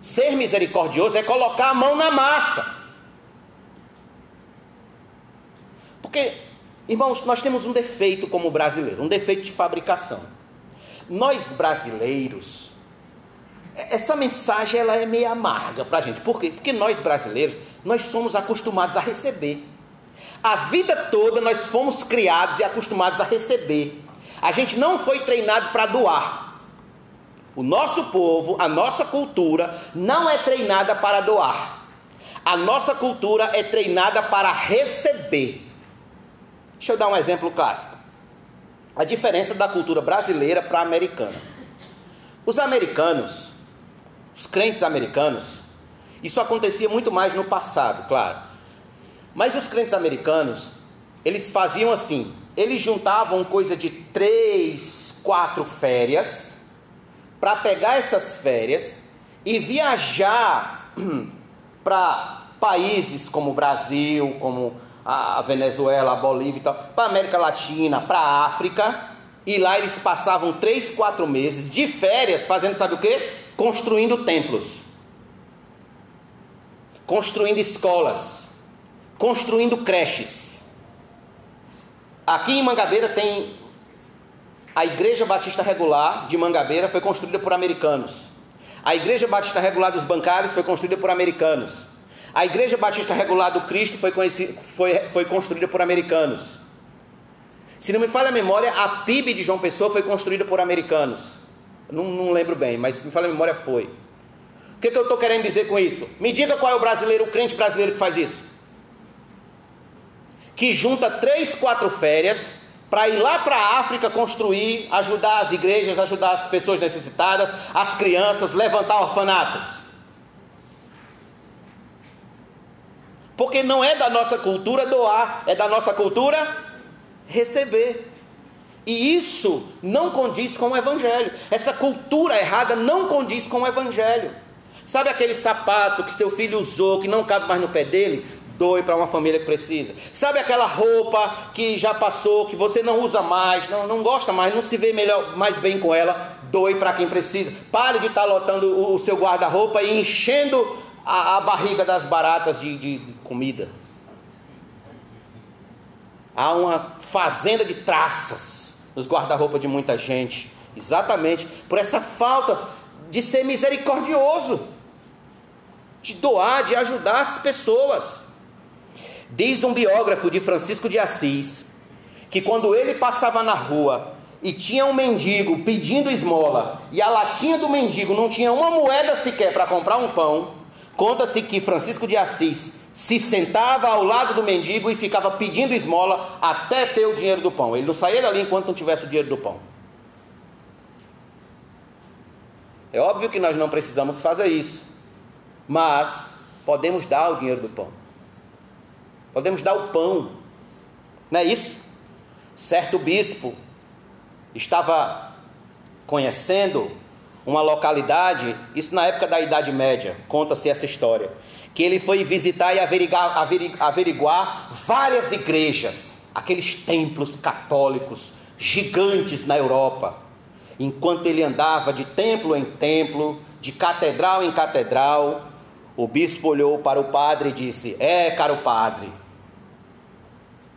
Ser misericordioso é colocar a mão na massa. Porque Irmãos, nós temos um defeito como brasileiro, um defeito de fabricação. Nós brasileiros, essa mensagem ela é meio amarga para a gente. Por quê? Porque nós brasileiros, nós somos acostumados a receber. A vida toda nós fomos criados e acostumados a receber. A gente não foi treinado para doar. O nosso povo, a nossa cultura não é treinada para doar. A nossa cultura é treinada para receber. Deixa eu dar um exemplo clássico. A diferença da cultura brasileira para a americana. Os americanos, os crentes americanos, isso acontecia muito mais no passado, claro. Mas os crentes americanos, eles faziam assim: eles juntavam coisa de três, quatro férias, para pegar essas férias e viajar para países como Brasil, como a Venezuela, a Bolívia e tal, para a América Latina, para a África, e lá eles passavam três, quatro meses de férias fazendo sabe o que? Construindo templos, construindo escolas, construindo creches. Aqui em Mangabeira tem a Igreja Batista Regular de Mangabeira foi construída por americanos. A Igreja Batista Regular dos Bancários foi construída por americanos. A Igreja Batista Regular do Cristo foi, foi, foi construída por americanos. Se não me falha a memória, a PIB de João Pessoa foi construída por americanos. Não, não lembro bem, mas se me falha a memória, foi. O que, que eu estou querendo dizer com isso? Me diga qual é o brasileiro, o crente brasileiro que faz isso. Que junta três, quatro férias para ir lá para a África construir, ajudar as igrejas, ajudar as pessoas necessitadas, as crianças, levantar orfanatos. Porque não é da nossa cultura doar, é da nossa cultura receber. E isso não condiz com o Evangelho. Essa cultura errada não condiz com o Evangelho. Sabe aquele sapato que seu filho usou, que não cabe mais no pé dele? Doe para uma família que precisa. Sabe aquela roupa que já passou, que você não usa mais, não, não gosta mais, não se vê melhor, mais bem com ela? Doe para quem precisa. Pare de estar tá lotando o, o seu guarda-roupa e enchendo a, a barriga das baratas de, de comida. Há uma fazenda de traças nos guarda-roupa de muita gente, exatamente por essa falta de ser misericordioso, de doar, de ajudar as pessoas. Diz um biógrafo de Francisco de Assis que quando ele passava na rua e tinha um mendigo pedindo esmola e a latinha do mendigo não tinha uma moeda sequer para comprar um pão, Conta-se que Francisco de Assis se sentava ao lado do mendigo e ficava pedindo esmola até ter o dinheiro do pão. Ele não saía dali enquanto não tivesse o dinheiro do pão. É óbvio que nós não precisamos fazer isso, mas podemos dar o dinheiro do pão. Podemos dar o pão. Não é isso? Certo bispo estava conhecendo uma localidade, isso na época da Idade Média, conta-se essa história, que ele foi visitar e averiguar, averiguar várias igrejas, aqueles templos católicos gigantes na Europa. Enquanto ele andava de templo em templo, de catedral em catedral, o bispo olhou para o padre e disse: É, caro padre.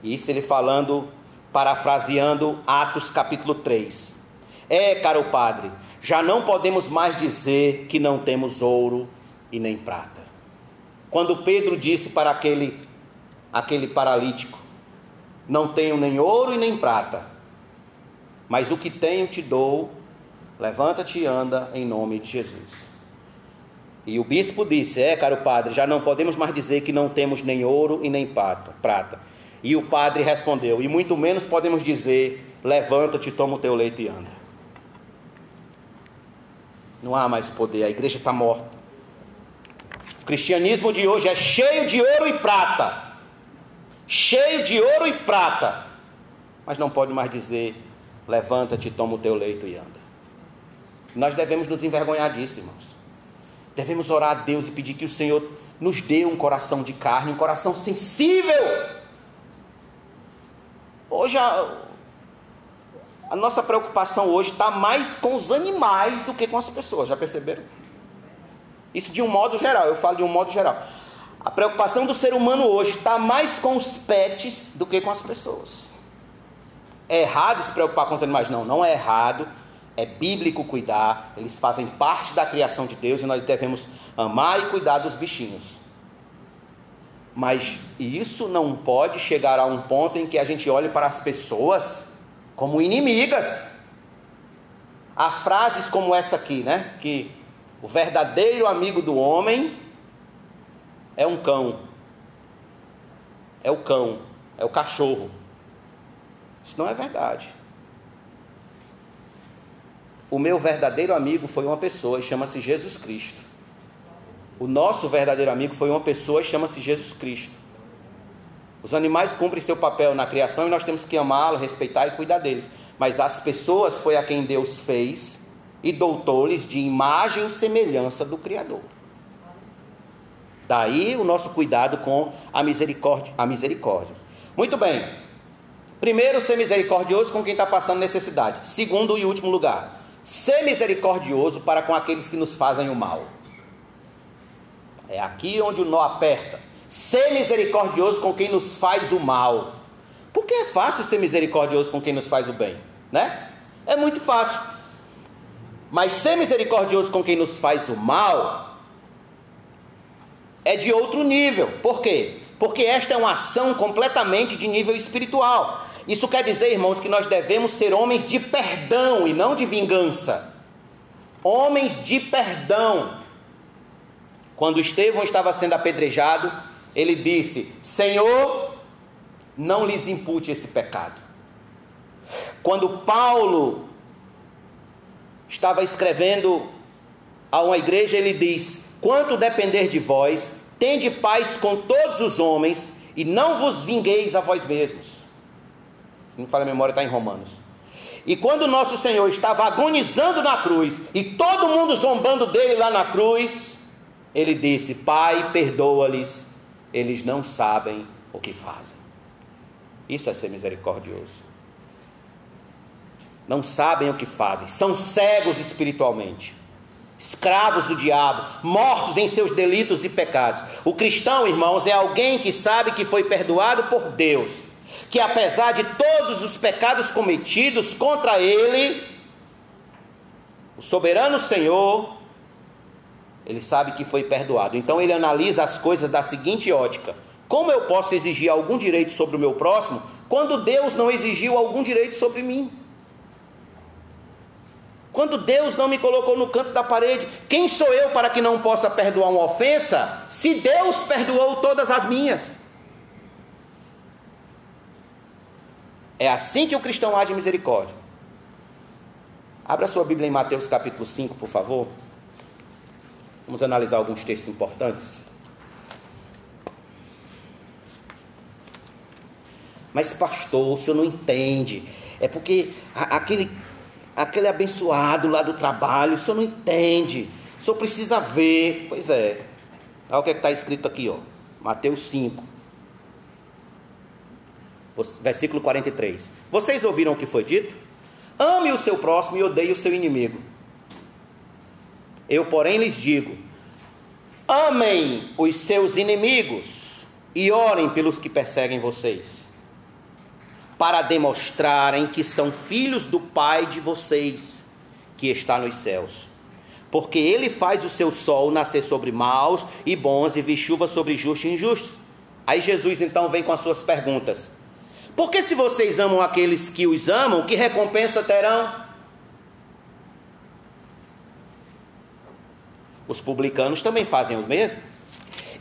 Isso ele falando, parafraseando Atos capítulo 3. É, caro padre, já não podemos mais dizer que não temos ouro e nem prata. Quando Pedro disse para aquele, aquele paralítico: Não tenho nem ouro e nem prata, mas o que tenho te dou, levanta-te e anda em nome de Jesus. E o bispo disse: É, caro padre, já não podemos mais dizer que não temos nem ouro e nem prata. E o padre respondeu: E muito menos podemos dizer: Levanta-te, toma o teu leite e anda. Não há mais poder, a igreja está morta. O cristianismo de hoje é cheio de ouro e prata. Cheio de ouro e prata. Mas não pode mais dizer: levanta-te, toma o teu leito e anda. Nós devemos nos envergonhar disso, irmãos. Devemos orar a Deus e pedir que o Senhor nos dê um coração de carne, um coração sensível. Hoje a, a nossa preocupação hoje está mais com os animais do que com as pessoas, já perceberam? Isso de um modo geral, eu falo de um modo geral. A preocupação do ser humano hoje está mais com os pets do que com as pessoas. É errado se preocupar com os animais? Não, não é errado. É bíblico cuidar. Eles fazem parte da criação de Deus e nós devemos amar e cuidar dos bichinhos. Mas isso não pode chegar a um ponto em que a gente olhe para as pessoas como inimigas. Há frases como essa aqui, né? Que o verdadeiro amigo do homem é um cão. É o cão, é o cachorro. Isso não é verdade. O meu verdadeiro amigo foi uma pessoa e chama-se Jesus Cristo. O nosso verdadeiro amigo foi uma pessoa e chama-se Jesus Cristo. Os animais cumprem seu papel na criação e nós temos que amá-los, respeitar e cuidar deles. Mas as pessoas foi a quem Deus fez e doutou-lhes de imagem e semelhança do Criador. Daí o nosso cuidado com a misericórdia. A misericórdia. Muito bem. Primeiro, ser misericordioso com quem está passando necessidade. Segundo e último lugar, ser misericordioso para com aqueles que nos fazem o mal. É aqui onde o nó aperta. Ser misericordioso com quem nos faz o mal. Porque é fácil ser misericordioso com quem nos faz o bem, né? É muito fácil. Mas ser misericordioso com quem nos faz o mal é de outro nível. Por quê? Porque esta é uma ação completamente de nível espiritual. Isso quer dizer, irmãos, que nós devemos ser homens de perdão e não de vingança. Homens de perdão. Quando Estevão estava sendo apedrejado, ele disse: Senhor, não lhes impute esse pecado. Quando Paulo estava escrevendo a uma igreja, ele diz: Quanto depender de vós, tende paz com todos os homens e não vos vingueis a vós mesmos. Se não me fala a memória, está em Romanos. E quando nosso Senhor estava agonizando na cruz e todo mundo zombando dele lá na cruz, ele disse: Pai, perdoa-lhes, eles não sabem o que fazem. Isso é ser misericordioso. Não sabem o que fazem, são cegos espiritualmente, escravos do diabo, mortos em seus delitos e pecados. O cristão, irmãos, é alguém que sabe que foi perdoado por Deus, que apesar de todos os pecados cometidos contra ele, o soberano Senhor, ele sabe que foi perdoado. Então ele analisa as coisas da seguinte ótica: como eu posso exigir algum direito sobre o meu próximo quando Deus não exigiu algum direito sobre mim? Quando Deus não me colocou no canto da parede, quem sou eu para que não possa perdoar uma ofensa, se Deus perdoou todas as minhas? É assim que o cristão age misericórdia. Abra sua Bíblia em Mateus capítulo 5, por favor. Vamos analisar alguns textos importantes. Mas, pastor, o senhor não entende. É porque aquele aquele abençoado lá do trabalho, o senhor não entende, o senhor precisa ver. Pois é, olha o que é está escrito aqui, ó, Mateus 5, versículo 43. Vocês ouviram o que foi dito? Ame o seu próximo e odeie o seu inimigo. Eu, porém, lhes digo: amem os seus inimigos e orem pelos que perseguem vocês para demonstrarem que são filhos do Pai de vocês, que está nos céus. Porque ele faz o seu sol nascer sobre maus e bons e vir chuva sobre justos e injustos. Aí Jesus então vem com as suas perguntas. Porque se vocês amam aqueles que os amam, que recompensa terão? Os publicanos também fazem o mesmo.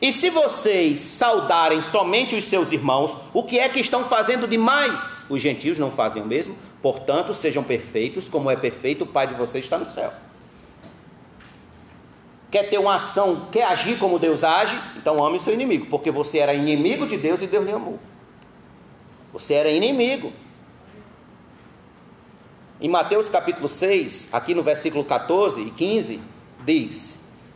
E se vocês saudarem somente os seus irmãos, o que é que estão fazendo demais? Os gentios não fazem o mesmo, portanto, sejam perfeitos, como é perfeito o Pai de vocês está no céu. Quer ter uma ação, quer agir como Deus age? Então ame o seu inimigo, porque você era inimigo de Deus e Deus lhe amou. Você era inimigo. Em Mateus capítulo 6, aqui no versículo 14 e 15, diz: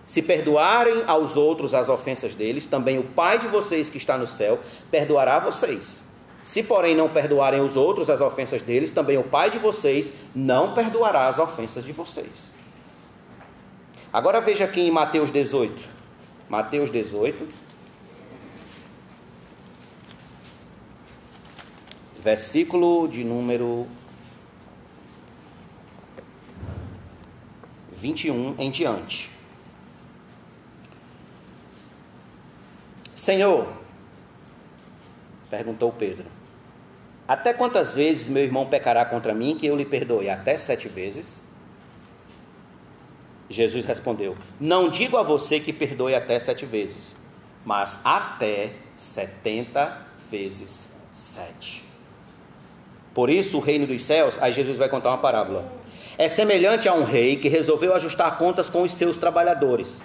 se perdoarem aos outros as ofensas deles, também o Pai de vocês que está no céu perdoará vocês. Se, porém, não perdoarem os outros as ofensas deles, também o Pai de vocês não perdoará as ofensas de vocês. Agora veja aqui em Mateus 18. Mateus 18. versículo de número 21 em diante. Senhor, perguntou Pedro, até quantas vezes meu irmão pecará contra mim que eu lhe perdoe? Até sete vezes? Jesus respondeu: Não digo a você que perdoe até sete vezes, mas até setenta vezes sete. Por isso, o reino dos céus, aí Jesus vai contar uma parábola. É semelhante a um rei que resolveu ajustar contas com os seus trabalhadores.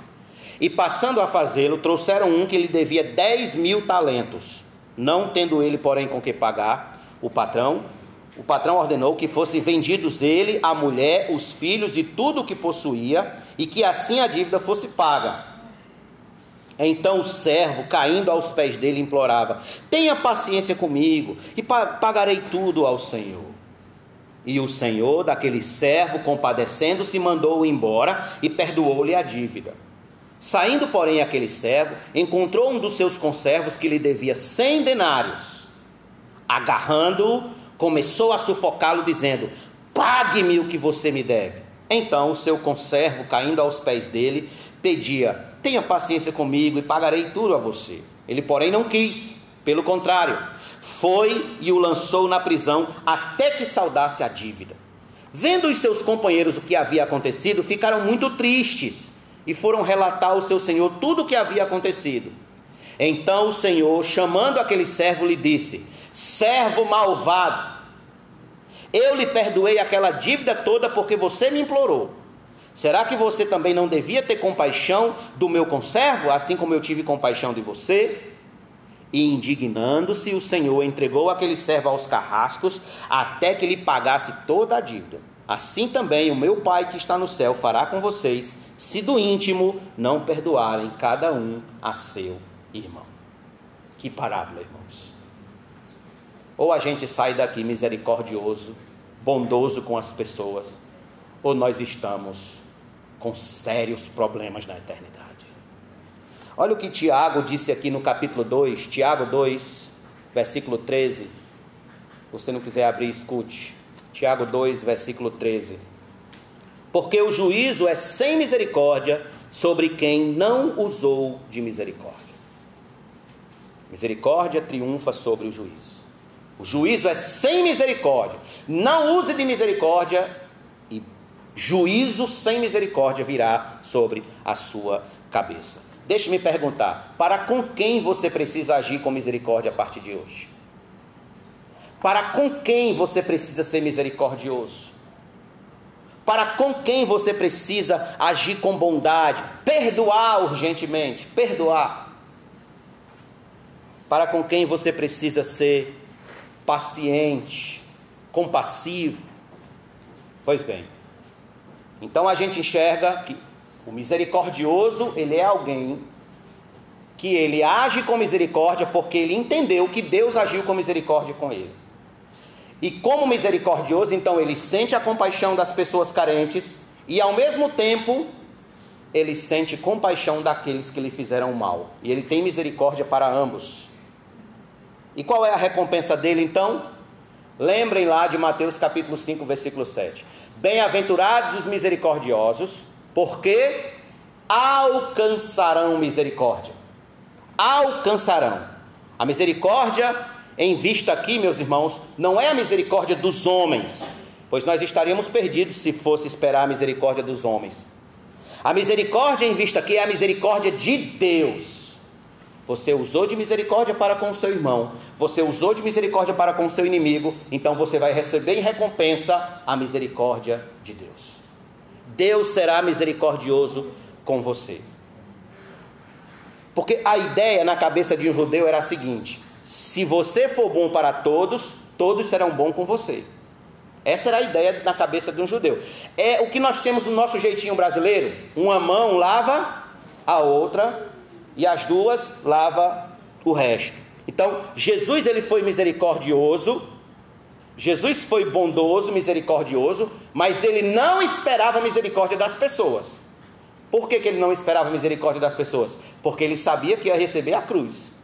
E passando a fazê-lo, trouxeram um que lhe devia dez mil talentos. Não tendo ele, porém, com que pagar, o patrão, o patrão ordenou que fossem vendidos ele, a mulher, os filhos e tudo o que possuía, e que assim a dívida fosse paga. Então o servo, caindo aos pés dele, implorava: Tenha paciência comigo e pagarei tudo ao Senhor. E o Senhor daquele servo, compadecendo-se, mandou-o embora e perdoou-lhe a dívida. Saindo, porém, aquele servo, encontrou um dos seus conservos que lhe devia cem denários. Agarrando-o, começou a sufocá-lo, dizendo: Pague-me o que você me deve. Então o seu conservo, caindo aos pés dele, pedia: Tenha paciência comigo e pagarei tudo a você. Ele, porém, não quis. Pelo contrário, foi e o lançou na prisão até que saudasse a dívida. Vendo os seus companheiros o que havia acontecido, ficaram muito tristes e foram relatar ao seu senhor tudo o que havia acontecido. Então o senhor, chamando aquele servo, lhe disse: Servo malvado, eu lhe perdoei aquela dívida toda porque você me implorou. Será que você também não devia ter compaixão do meu conservo, assim como eu tive compaixão de você? E indignando-se, o Senhor entregou aquele servo aos carrascos até que lhe pagasse toda a dívida. Assim também o meu Pai que está no céu fará com vocês, se do íntimo não perdoarem cada um a seu irmão. Que parábola, irmãos. Ou a gente sai daqui misericordioso, bondoso com as pessoas, ou nós estamos com sérios problemas na eternidade. Olha o que Tiago disse aqui no capítulo 2, Tiago 2, versículo 13. Se você não quiser abrir, escute. Tiago 2, versículo 13. Porque o juízo é sem misericórdia sobre quem não usou de misericórdia. Misericórdia triunfa sobre o juízo. O juízo é sem misericórdia. Não use de misericórdia e juízo sem misericórdia virá sobre a sua cabeça. Deixe-me perguntar: para com quem você precisa agir com misericórdia a partir de hoje? Para com quem você precisa ser misericordioso? Para com quem você precisa agir com bondade? Perdoar urgentemente, perdoar. Para com quem você precisa ser paciente, compassivo? Pois bem, então a gente enxerga que o misericordioso, ele é alguém que ele age com misericórdia porque ele entendeu que Deus agiu com misericórdia com ele. E como misericordioso, então ele sente a compaixão das pessoas carentes e ao mesmo tempo ele sente compaixão daqueles que lhe fizeram mal. E ele tem misericórdia para ambos. E qual é a recompensa dele então? Lembrem lá de Mateus capítulo 5, versículo 7. Bem-aventurados os misericordiosos, porque alcançarão misericórdia. Alcançarão. A misericórdia em vista aqui, meus irmãos, não é a misericórdia dos homens, pois nós estaríamos perdidos se fosse esperar a misericórdia dos homens. A misericórdia em vista aqui é a misericórdia de Deus. Você usou de misericórdia para com o seu irmão, você usou de misericórdia para com o seu inimigo, então você vai receber em recompensa a misericórdia de Deus. Deus será misericordioso com você. Porque a ideia na cabeça de um judeu era a seguinte: se você for bom para todos, todos serão bons com você. Essa era a ideia na cabeça de um judeu. É o que nós temos no nosso jeitinho brasileiro: uma mão lava a outra e as duas lava o resto. Então, Jesus ele foi misericordioso Jesus foi bondoso, misericordioso, mas ele não esperava misericórdia das pessoas. Por que, que ele não esperava misericórdia das pessoas? Porque ele sabia que ia receber a cruz.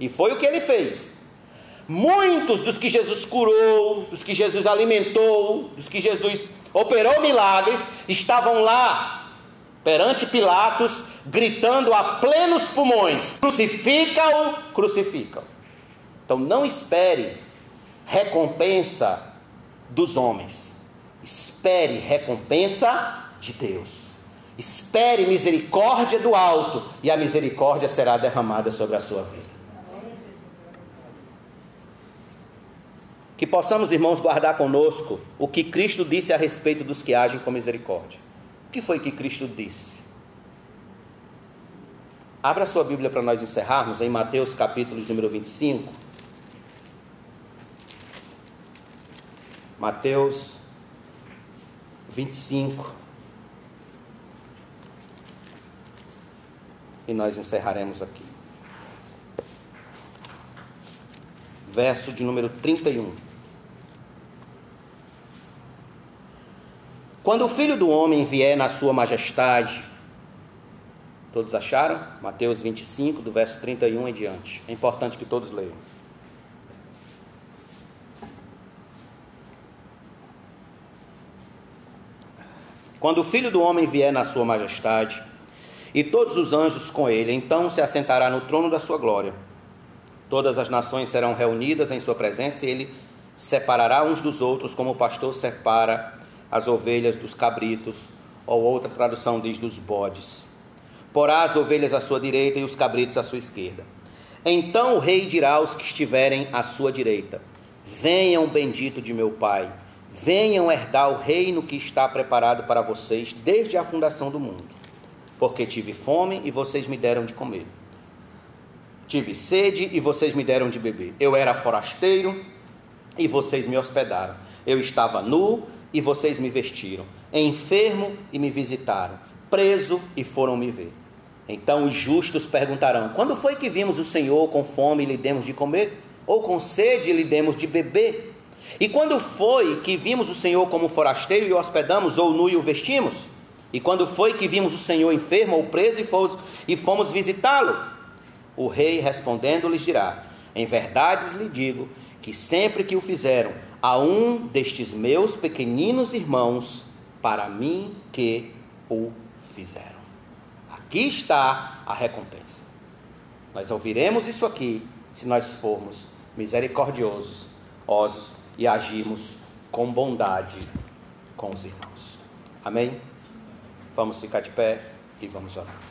E foi o que ele fez. Muitos dos que Jesus curou, dos que Jesus alimentou, dos que Jesus operou milagres, estavam lá perante Pilatos, gritando a plenos pulmões: crucifica-o, crucifica-o. Então não espere recompensa dos homens, espere recompensa de Deus. Espere misericórdia do alto, e a misericórdia será derramada sobre a sua vida. Que possamos, irmãos, guardar conosco o que Cristo disse a respeito dos que agem com misericórdia. O que foi que Cristo disse? Abra sua Bíblia para nós encerrarmos em Mateus capítulo número 25. Mateus 25. E nós encerraremos aqui. Verso de número 31. Quando o filho do homem vier na sua majestade, todos acharam? Mateus 25, do verso 31 em diante. É importante que todos leiam. Quando o filho do homem vier na sua majestade, e todos os anjos com ele, então se assentará no trono da sua glória. Todas as nações serão reunidas em sua presença e ele separará uns dos outros, como o pastor separa as ovelhas dos cabritos, ou outra tradução diz dos bodes. Porá as ovelhas à sua direita e os cabritos à sua esquerda. Então o rei dirá aos que estiverem à sua direita: Venham, bendito de meu Pai, venham herdar o reino que está preparado para vocês desde a fundação do mundo. Porque tive fome e vocês me deram de comer. Tive sede e vocês me deram de beber. Eu era forasteiro e vocês me hospedaram. Eu estava nu e vocês me vestiram, enfermo e me visitaram, preso e foram me ver. Então os justos perguntarão: Quando foi que vimos o Senhor com fome e lhe demos de comer? Ou com sede e lhe demos de beber? E quando foi que vimos o Senhor como forasteiro e o hospedamos, ou nu e o vestimos? E quando foi que vimos o Senhor enfermo ou preso e fomos, e fomos visitá-lo? O rei respondendo lhes dirá: Em verdade lhe digo que sempre que o fizeram a um destes meus pequeninos irmãos, para mim que o fizeram. Aqui está a recompensa. Nós ouviremos isso aqui se nós formos misericordiosos, osos e agimos com bondade com os irmãos. Amém? Vamos ficar de pé e vamos orar.